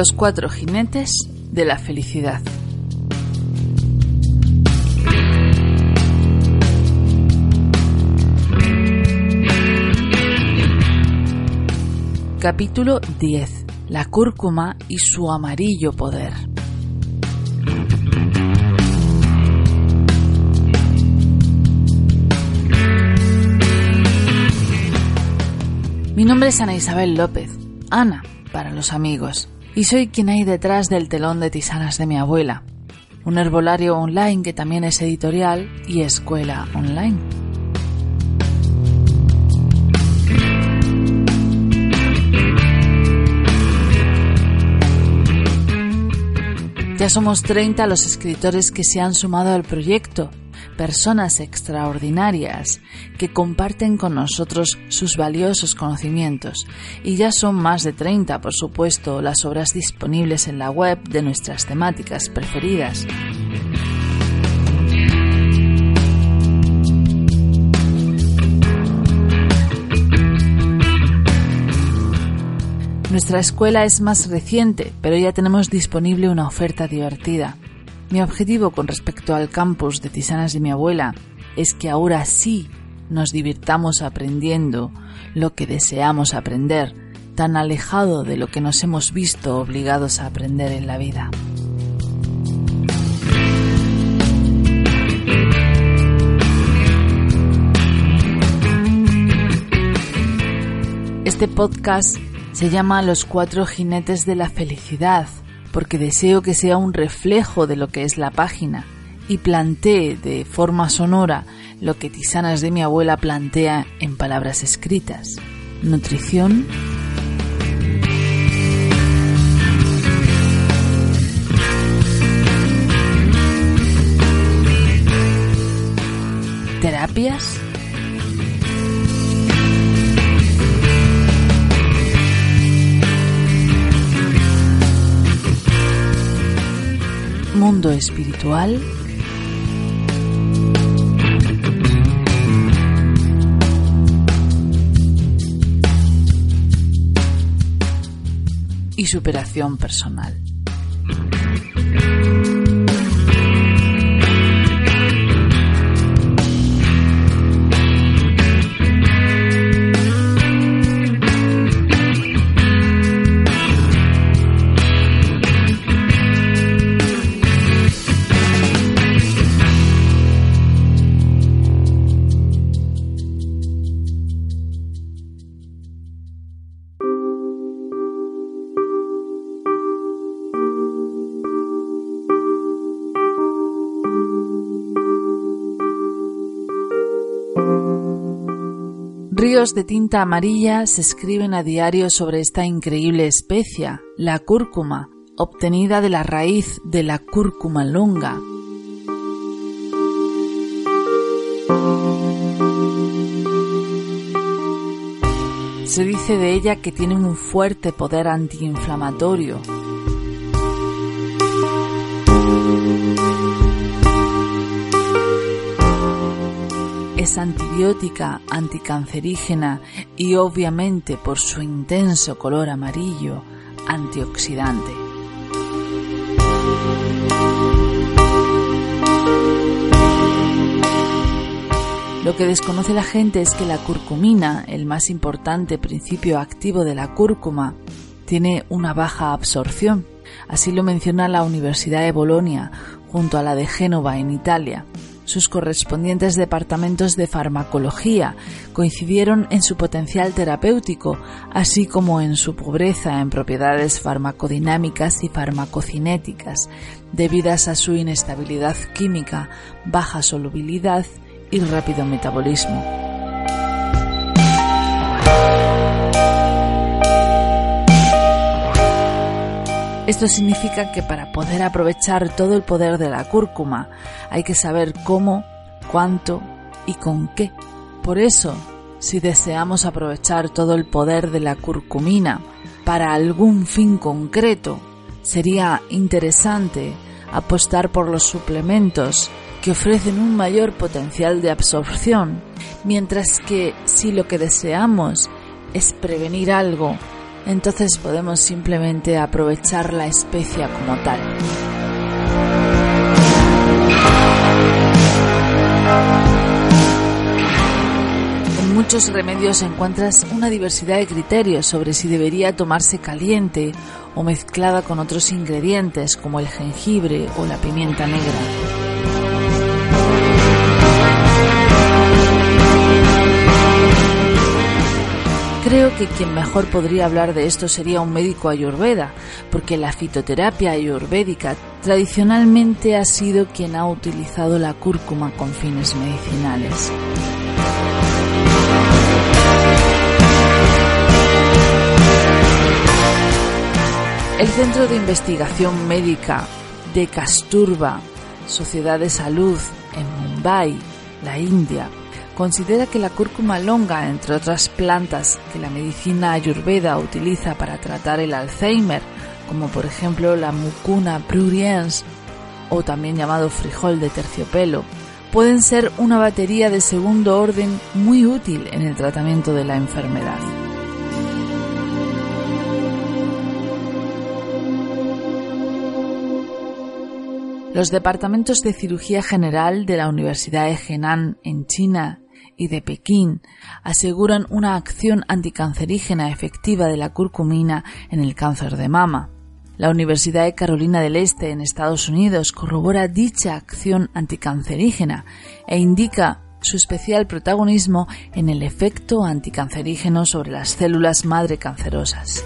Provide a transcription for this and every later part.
Los cuatro jinetes de la felicidad. Capítulo 10. La cúrcuma y su amarillo poder. Mi nombre es Ana Isabel López, Ana para los amigos, y soy quien hay detrás del telón de tisanas de mi abuela, un herbolario online que también es editorial y escuela online. Ya somos 30 los escritores que se han sumado al proyecto, personas extraordinarias que comparten con nosotros sus valiosos conocimientos. Y ya son más de 30, por supuesto, las obras disponibles en la web de nuestras temáticas preferidas. Nuestra escuela es más reciente, pero ya tenemos disponible una oferta divertida. Mi objetivo con respecto al campus de Tisanas de mi abuela es que ahora sí nos divirtamos aprendiendo lo que deseamos aprender, tan alejado de lo que nos hemos visto obligados a aprender en la vida. Este podcast se llama Los cuatro jinetes de la felicidad, porque deseo que sea un reflejo de lo que es la página y plantee de forma sonora lo que Tisanas de mi abuela plantea en palabras escritas. Nutrición, espiritual, y superación personal. De tinta amarilla se escriben a diario sobre esta increíble especia, la cúrcuma, obtenida de la raíz de la cúrcuma longa. Se dice de ella que tiene un fuerte poder antiinflamatorio, antibiótica, anticancerígena y obviamente por su intenso color amarillo, antioxidante. Lo que desconoce la gente es que la curcumina, el más importante principio activo de la cúrcuma, tiene una baja absorción. Así lo menciona la Universidad de Bolonia junto a la de Génova en Italia sus correspondientes departamentos de farmacología coincidieron en su potencial terapéutico, así como en su pobreza en propiedades farmacodinámicas y farmacocinéticas, debidas a su inestabilidad química, baja solubilidad y rápido metabolismo. Esto significa que para poder aprovechar todo el poder de la cúrcuma hay que saber cómo, cuánto y con qué. Por eso, si deseamos aprovechar todo el poder de la curcumina para algún fin concreto, sería interesante apostar por los suplementos que ofrecen un mayor potencial de absorción, mientras que si lo que deseamos es prevenir algo entonces podemos simplemente aprovechar la especia como tal. En muchos remedios encuentras una diversidad de criterios sobre si debería tomarse caliente o mezclada con otros ingredientes como el jengibre o la pimienta negra. Creo que quien mejor podría hablar de esto sería un médico ayurveda, porque la fitoterapia ayurvédica tradicionalmente ha sido quien ha utilizado la cúrcuma con fines medicinales. El Centro de Investigación Médica de Kasturba, Sociedad de Salud en Mumbai, la India, considera que la cúrcuma longa, entre otras plantas que la medicina ayurveda utiliza para tratar el Alzheimer, como por ejemplo la mucuna pruriens o también llamado frijol de terciopelo, pueden ser una batería de segundo orden muy útil en el tratamiento de la enfermedad. Los departamentos de cirugía general de la Universidad de Henan en China y de Pekín aseguran una acción anticancerígena efectiva de la curcumina en el cáncer de mama. La Universidad de Carolina del Este en Estados Unidos corrobora dicha acción anticancerígena e indica su especial protagonismo en el efecto anticancerígeno sobre las células madre cancerosas.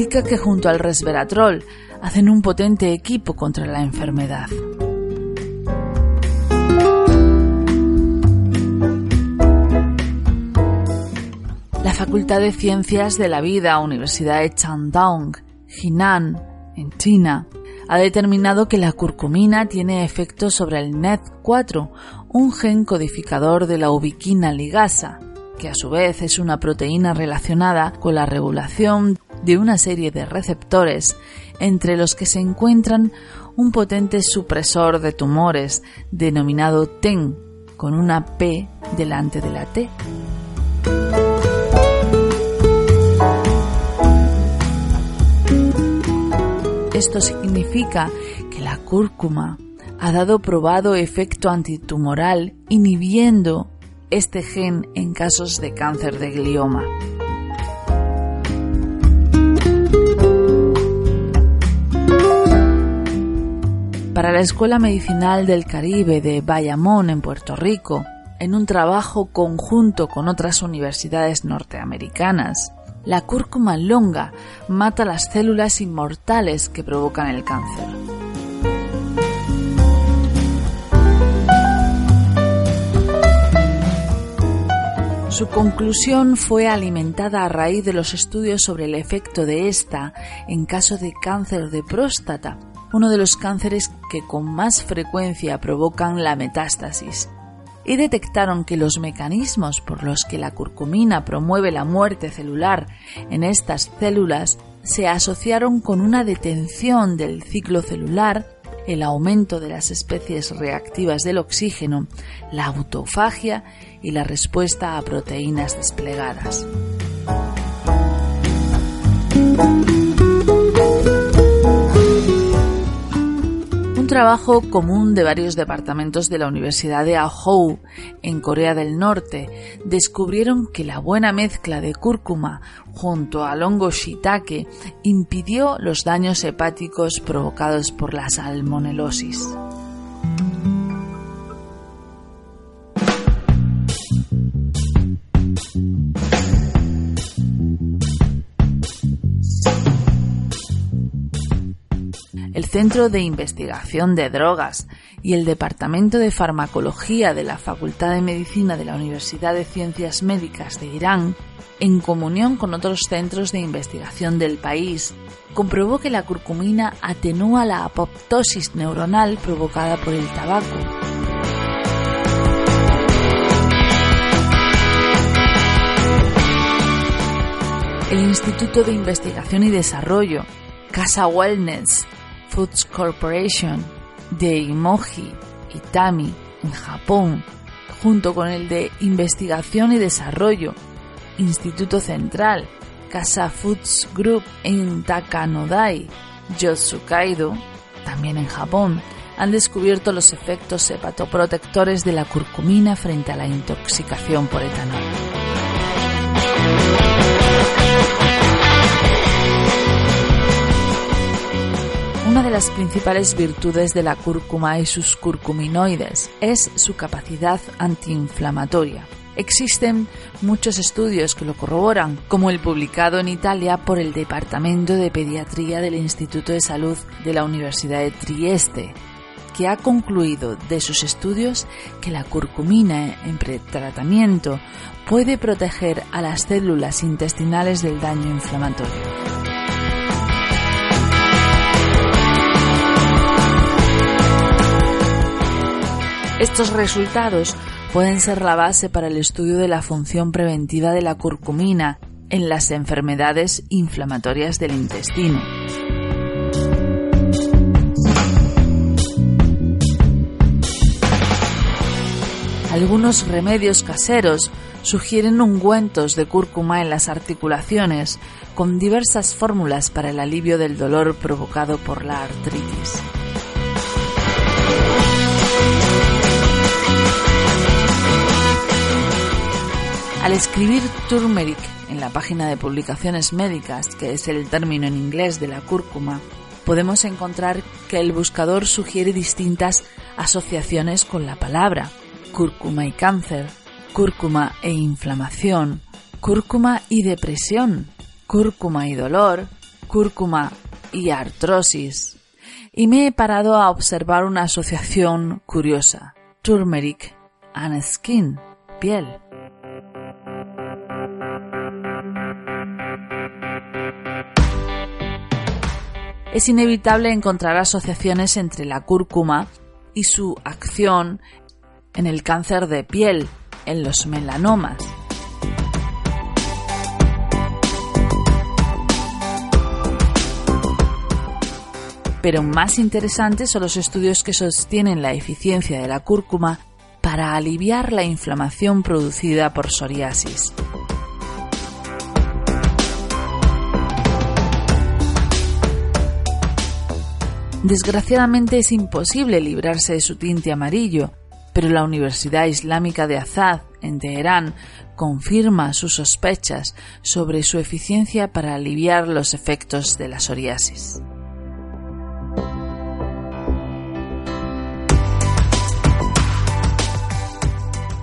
indica que junto al resveratrol hacen un potente equipo contra la enfermedad. La Facultad de Ciencias de la Vida, Universidad de Chandong, Jinan, en China, ha determinado que la curcumina tiene efecto sobre el NET4, un gen codificador de la ubiquina ligasa, que a su vez es una proteína relacionada con la regulación de una serie de receptores entre los que se encuentran un potente supresor de tumores denominado TEN con una P delante de la T. Esto significa que la cúrcuma ha dado probado efecto antitumoral inhibiendo este gen en casos de cáncer de glioma. Para la Escuela Medicinal del Caribe de Bayamón en Puerto Rico, en un trabajo conjunto con otras universidades norteamericanas. La cúrcuma longa mata las células inmortales que provocan el cáncer. Su conclusión fue alimentada a raíz de los estudios sobre el efecto de esta en caso de cáncer de próstata, uno de los cánceres que con más frecuencia provocan la metástasis, y detectaron que los mecanismos por los que la curcumina promueve la muerte celular en estas células se asociaron con una detención del ciclo celular, el aumento de las especies reactivas del oxígeno, la autofagia y la respuesta a proteínas desplegadas trabajo común de varios departamentos de la Universidad de Ahou, en Corea del Norte, descubrieron que la buena mezcla de cúrcuma junto al hongo shiitake impidió los daños hepáticos provocados por la salmonelosis. Centro de Investigación de Drogas y el Departamento de Farmacología de la Facultad de Medicina de la Universidad de Ciencias Médicas de Irán, en comunión con otros centros de investigación del país, comprobó que la curcumina atenúa la apoptosis neuronal provocada por el tabaco. El Instituto de Investigación y Desarrollo, Casa Wellness, Foods Corporation de Imoji, Itami, en Japón, junto con el de Investigación y Desarrollo, Instituto Central, Casa Foods Group en Takanodai, Yotsukaido, también en Japón, han descubierto los efectos hepatoprotectores de la curcumina frente a la intoxicación por etanol. De las principales virtudes de la cúrcuma y sus curcuminoides es su capacidad antiinflamatoria. Existen muchos estudios que lo corroboran, como el publicado en Italia por el Departamento de Pediatría del Instituto de Salud de la Universidad de Trieste, que ha concluido de sus estudios que la curcumina en pretratamiento puede proteger a las células intestinales del daño inflamatorio. Estos resultados pueden ser la base para el estudio de la función preventiva de la curcumina en las enfermedades inflamatorias del intestino. Algunos remedios caseros sugieren ungüentos de cúrcuma en las articulaciones con diversas fórmulas para el alivio del dolor provocado por la artritis. Al escribir turmeric en la página de publicaciones médicas, que es el término en inglés de la cúrcuma, podemos encontrar que el buscador sugiere distintas asociaciones con la palabra. Cúrcuma y cáncer, cúrcuma e inflamación, cúrcuma y depresión, cúrcuma y dolor, cúrcuma y artrosis. Y me he parado a observar una asociación curiosa. Turmeric and skin, piel. Es inevitable encontrar asociaciones entre la cúrcuma y su acción en el cáncer de piel, en los melanomas. Pero más interesantes son los estudios que sostienen la eficiencia de la cúrcuma para aliviar la inflamación producida por psoriasis. Desgraciadamente es imposible librarse de su tinte amarillo, pero la Universidad Islámica de Azad, en Teherán, confirma sus sospechas sobre su eficiencia para aliviar los efectos de la psoriasis.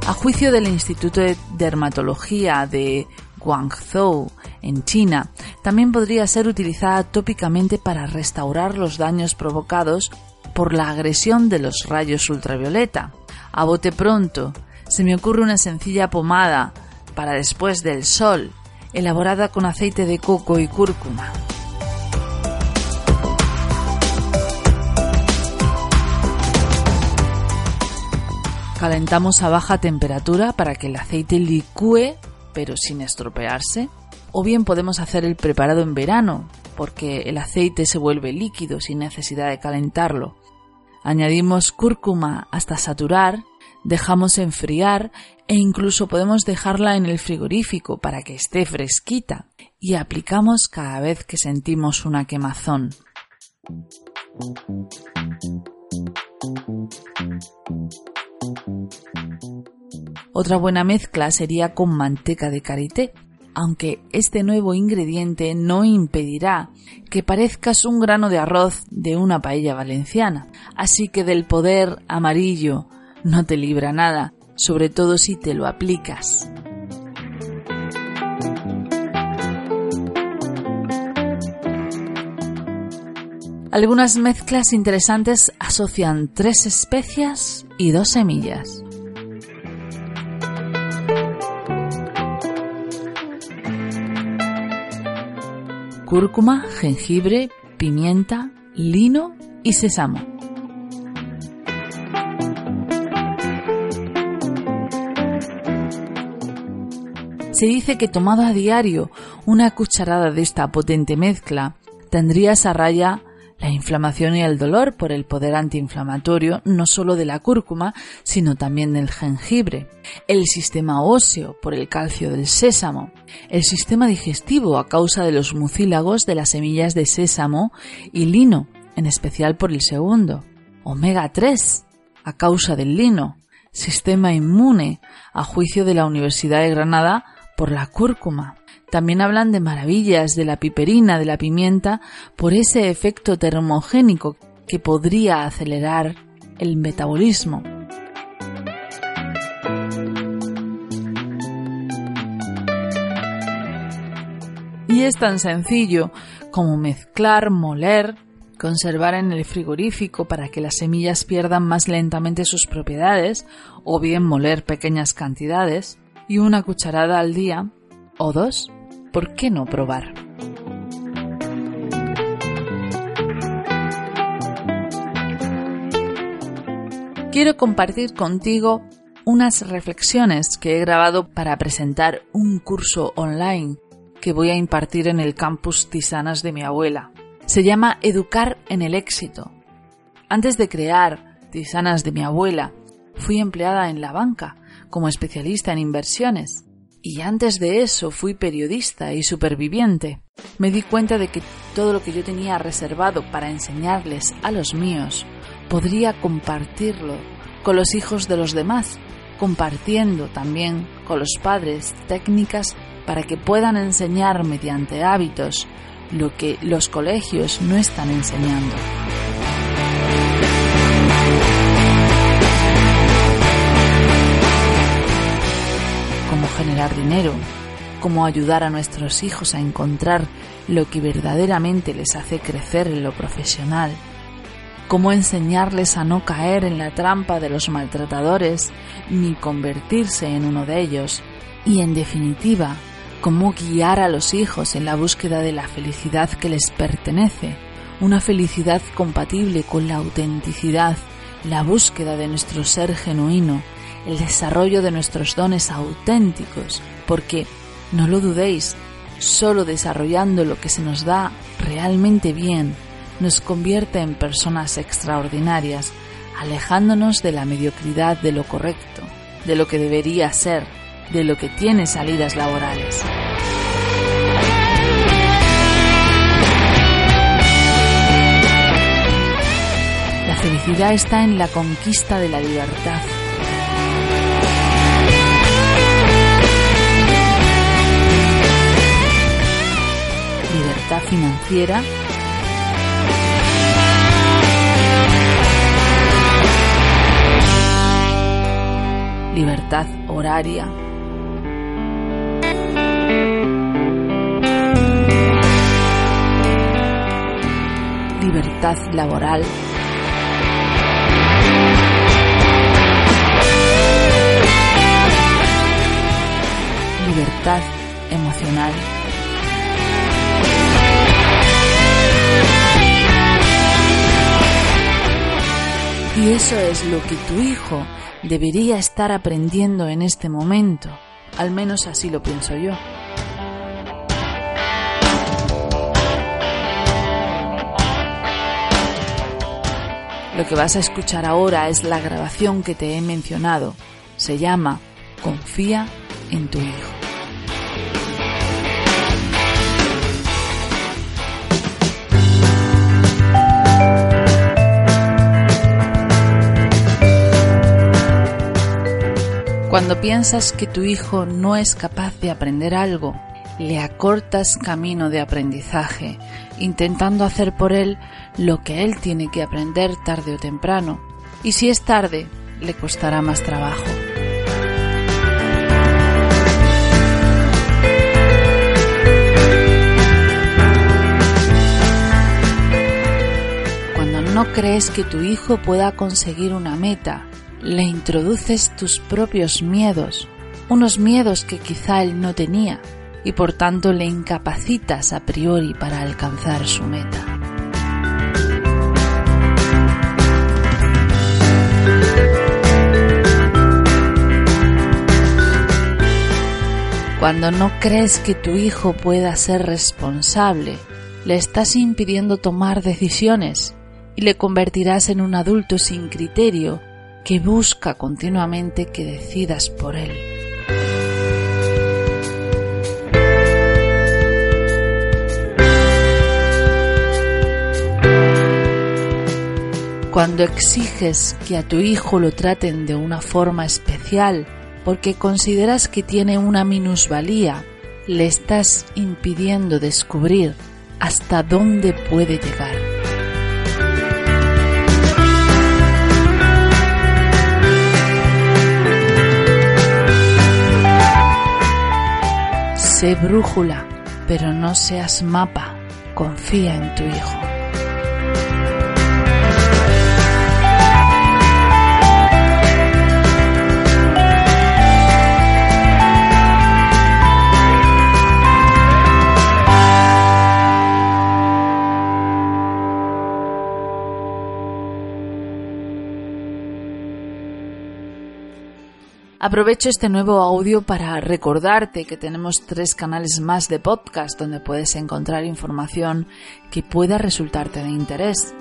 A juicio del Instituto de Dermatología de Guangzhou, en China, también podría ser utilizada tópicamente para restaurar los daños provocados por la agresión de los rayos ultravioleta. A bote pronto, se me ocurre una sencilla pomada para después del sol, elaborada con aceite de coco y cúrcuma. Calentamos a baja temperatura para que el aceite licúe pero sin estropearse. O bien podemos hacer el preparado en verano, porque el aceite se vuelve líquido sin necesidad de calentarlo. Añadimos cúrcuma hasta saturar, dejamos enfriar e incluso podemos dejarla en el frigorífico para que esté fresquita y aplicamos cada vez que sentimos una quemazón. Otra buena mezcla sería con manteca de karité, aunque este nuevo ingrediente no impedirá que parezcas un grano de arroz de una paella valenciana. Así que del poder amarillo no te libra nada, sobre todo si te lo aplicas. Algunas mezclas interesantes asocian tres especias y dos semillas. Cúrcuma, jengibre, pimienta, lino y sésamo. Se dice que tomado a diario una cucharada de esta potente mezcla tendrías a raya la inflamación y el dolor por el poder antiinflamatorio no solo de la cúrcuma, sino también del jengibre, el sistema óseo por el calcio del sésamo, el sistema digestivo a causa de los mucílagos de las semillas de sésamo y lino, en especial por el segundo, omega 3 a causa del lino, sistema inmune a juicio de la Universidad de Granada por la cúrcuma, también hablan de maravillas de la piperina, de la pimienta, por ese efecto termogénico que podría acelerar el metabolismo. Y es tan sencillo como mezclar, moler, conservar en el frigorífico para que las semillas pierdan más lentamente sus propiedades, o bien moler pequeñas cantidades, y una cucharada al día, o dos, ¿por qué no probar? Quiero compartir contigo unas reflexiones que he grabado para presentar un curso online que voy a impartir en el campus Tisanas de mi abuela. Se llama Educar en el éxito. Antes de crear Tisanas de mi abuela, fui empleada en la banca como especialista en inversiones y antes de eso fui periodista y superviviente. Me di cuenta de que todo lo que yo tenía reservado para enseñarles a los míos, podría compartirlo con los hijos de los demás, compartiendo también con los padres técnicas para que puedan enseñar mediante hábitos lo que los colegios no están enseñando. Generar dinero, cómo ayudar a nuestros hijos a encontrar lo que verdaderamente les hace crecer en lo profesional, cómo enseñarles a no caer en la trampa de los maltratadores ni convertirse en uno de ellos, y en definitiva, cómo guiar a los hijos en la búsqueda de la felicidad que les pertenece, una felicidad compatible con la autenticidad, la búsqueda de nuestro ser genuino, el desarrollo de nuestros dones auténticos, porque, no lo dudéis, solo desarrollando lo que se nos da realmente bien nos convierte en personas extraordinarias, alejándonos de la mediocridad de lo correcto, de lo que debería ser, de lo que tiene salidas laborales. La felicidad está en la conquista de la libertad financiera, libertad horaria, libertad laboral, libertad emocional. Y eso es lo que tu hijo debería estar aprendiendo en este momento. Al menos así lo pienso yo. Lo que vas a escuchar ahora es la grabación que te he mencionado. Se llama Confía en tu hijo. Cuando piensas que tu hijo no es capaz de aprender algo, le acortas camino de aprendizaje, intentando hacer por él lo que él tiene que aprender tarde o temprano. Y si es tarde, le costará más trabajo. Cuando no crees que tu hijo pueda conseguir una meta, le introduces tus propios miedos, unos miedos que quizá él no tenía, y por tanto le incapacitas a priori para alcanzar su meta. Cuando no crees que tu hijo pueda ser responsable, le estás impidiendo tomar decisiones y le convertirás en un adulto sin criterio que busca continuamente que decidas por él. Cuando exiges que a tu hijo lo traten de una forma especial porque consideras que tiene una minusvalía, le estás impidiendo descubrir hasta dónde puede llegar. Sé brújula, pero no seas mapa. Confía en tu hijo. Aprovecho este nuevo audio para recordarte que tenemos tres canales más de podcast donde puedes encontrar información que pueda resultarte de interés.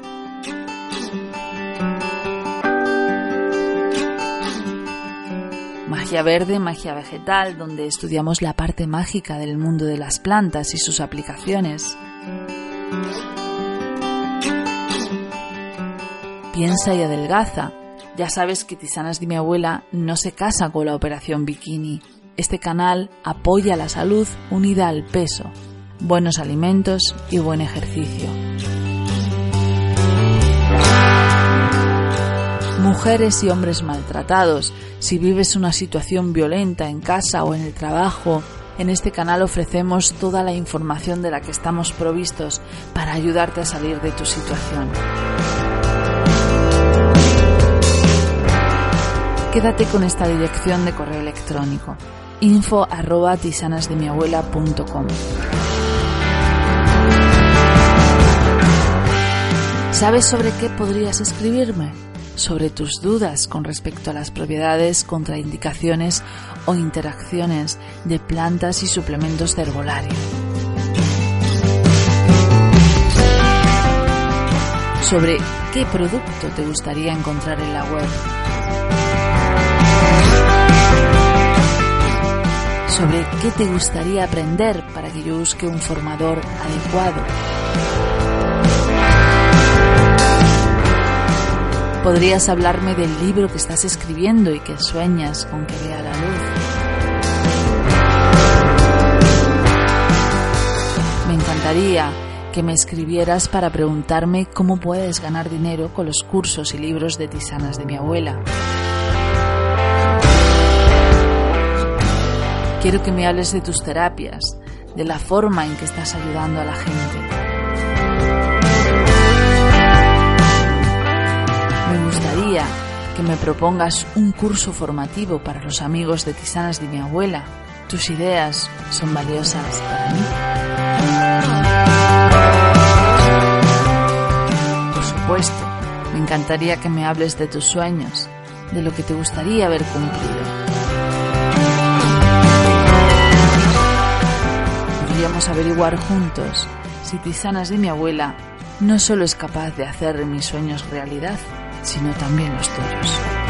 Magia Verde, Magia Vegetal, donde estudiamos la parte mágica del mundo de las plantas y sus aplicaciones. Piensa y adelgaza, ya sabes que Tisanas de mi abuela no se casa con la operación bikini. Este canal apoya la salud unida al peso, buenos alimentos y buen ejercicio. Mujeres y hombres maltratados, si vives una situación violenta en casa o en el trabajo, en este canal ofrecemos toda la información de la que estamos provistos para ayudarte a salir de tu situación. Quédate con esta dirección de correo electrónico info arroba tisanasdemiabuela.com ¿Sabes sobre qué podrías escribirme? Sobre tus dudas con respecto a las propiedades, contraindicaciones o interacciones de plantas y suplementos de herbolario. Sobre qué producto te gustaría encontrar en la web sobre qué te gustaría aprender para que yo busque un formador adecuado. Podrías hablarme del libro que estás escribiendo y que sueñas con que vea la luz. Me encantaría que me escribieras para preguntarme cómo puedes ganar dinero con los cursos y libros de tisanas de mi abuela. Quiero que me hables de tus terapias, de la forma en que estás ayudando a la gente. Me gustaría que me propongas un curso formativo para los amigos de Tisanas de mi abuela. Tus ideas son valiosas para mí. Por supuesto, me encantaría que me hables de tus sueños, de lo que te gustaría haber cumplido. Averiguar juntos si Tisanas de mi abuela no solo es capaz de hacer mis sueños realidad, sino también los tuyos.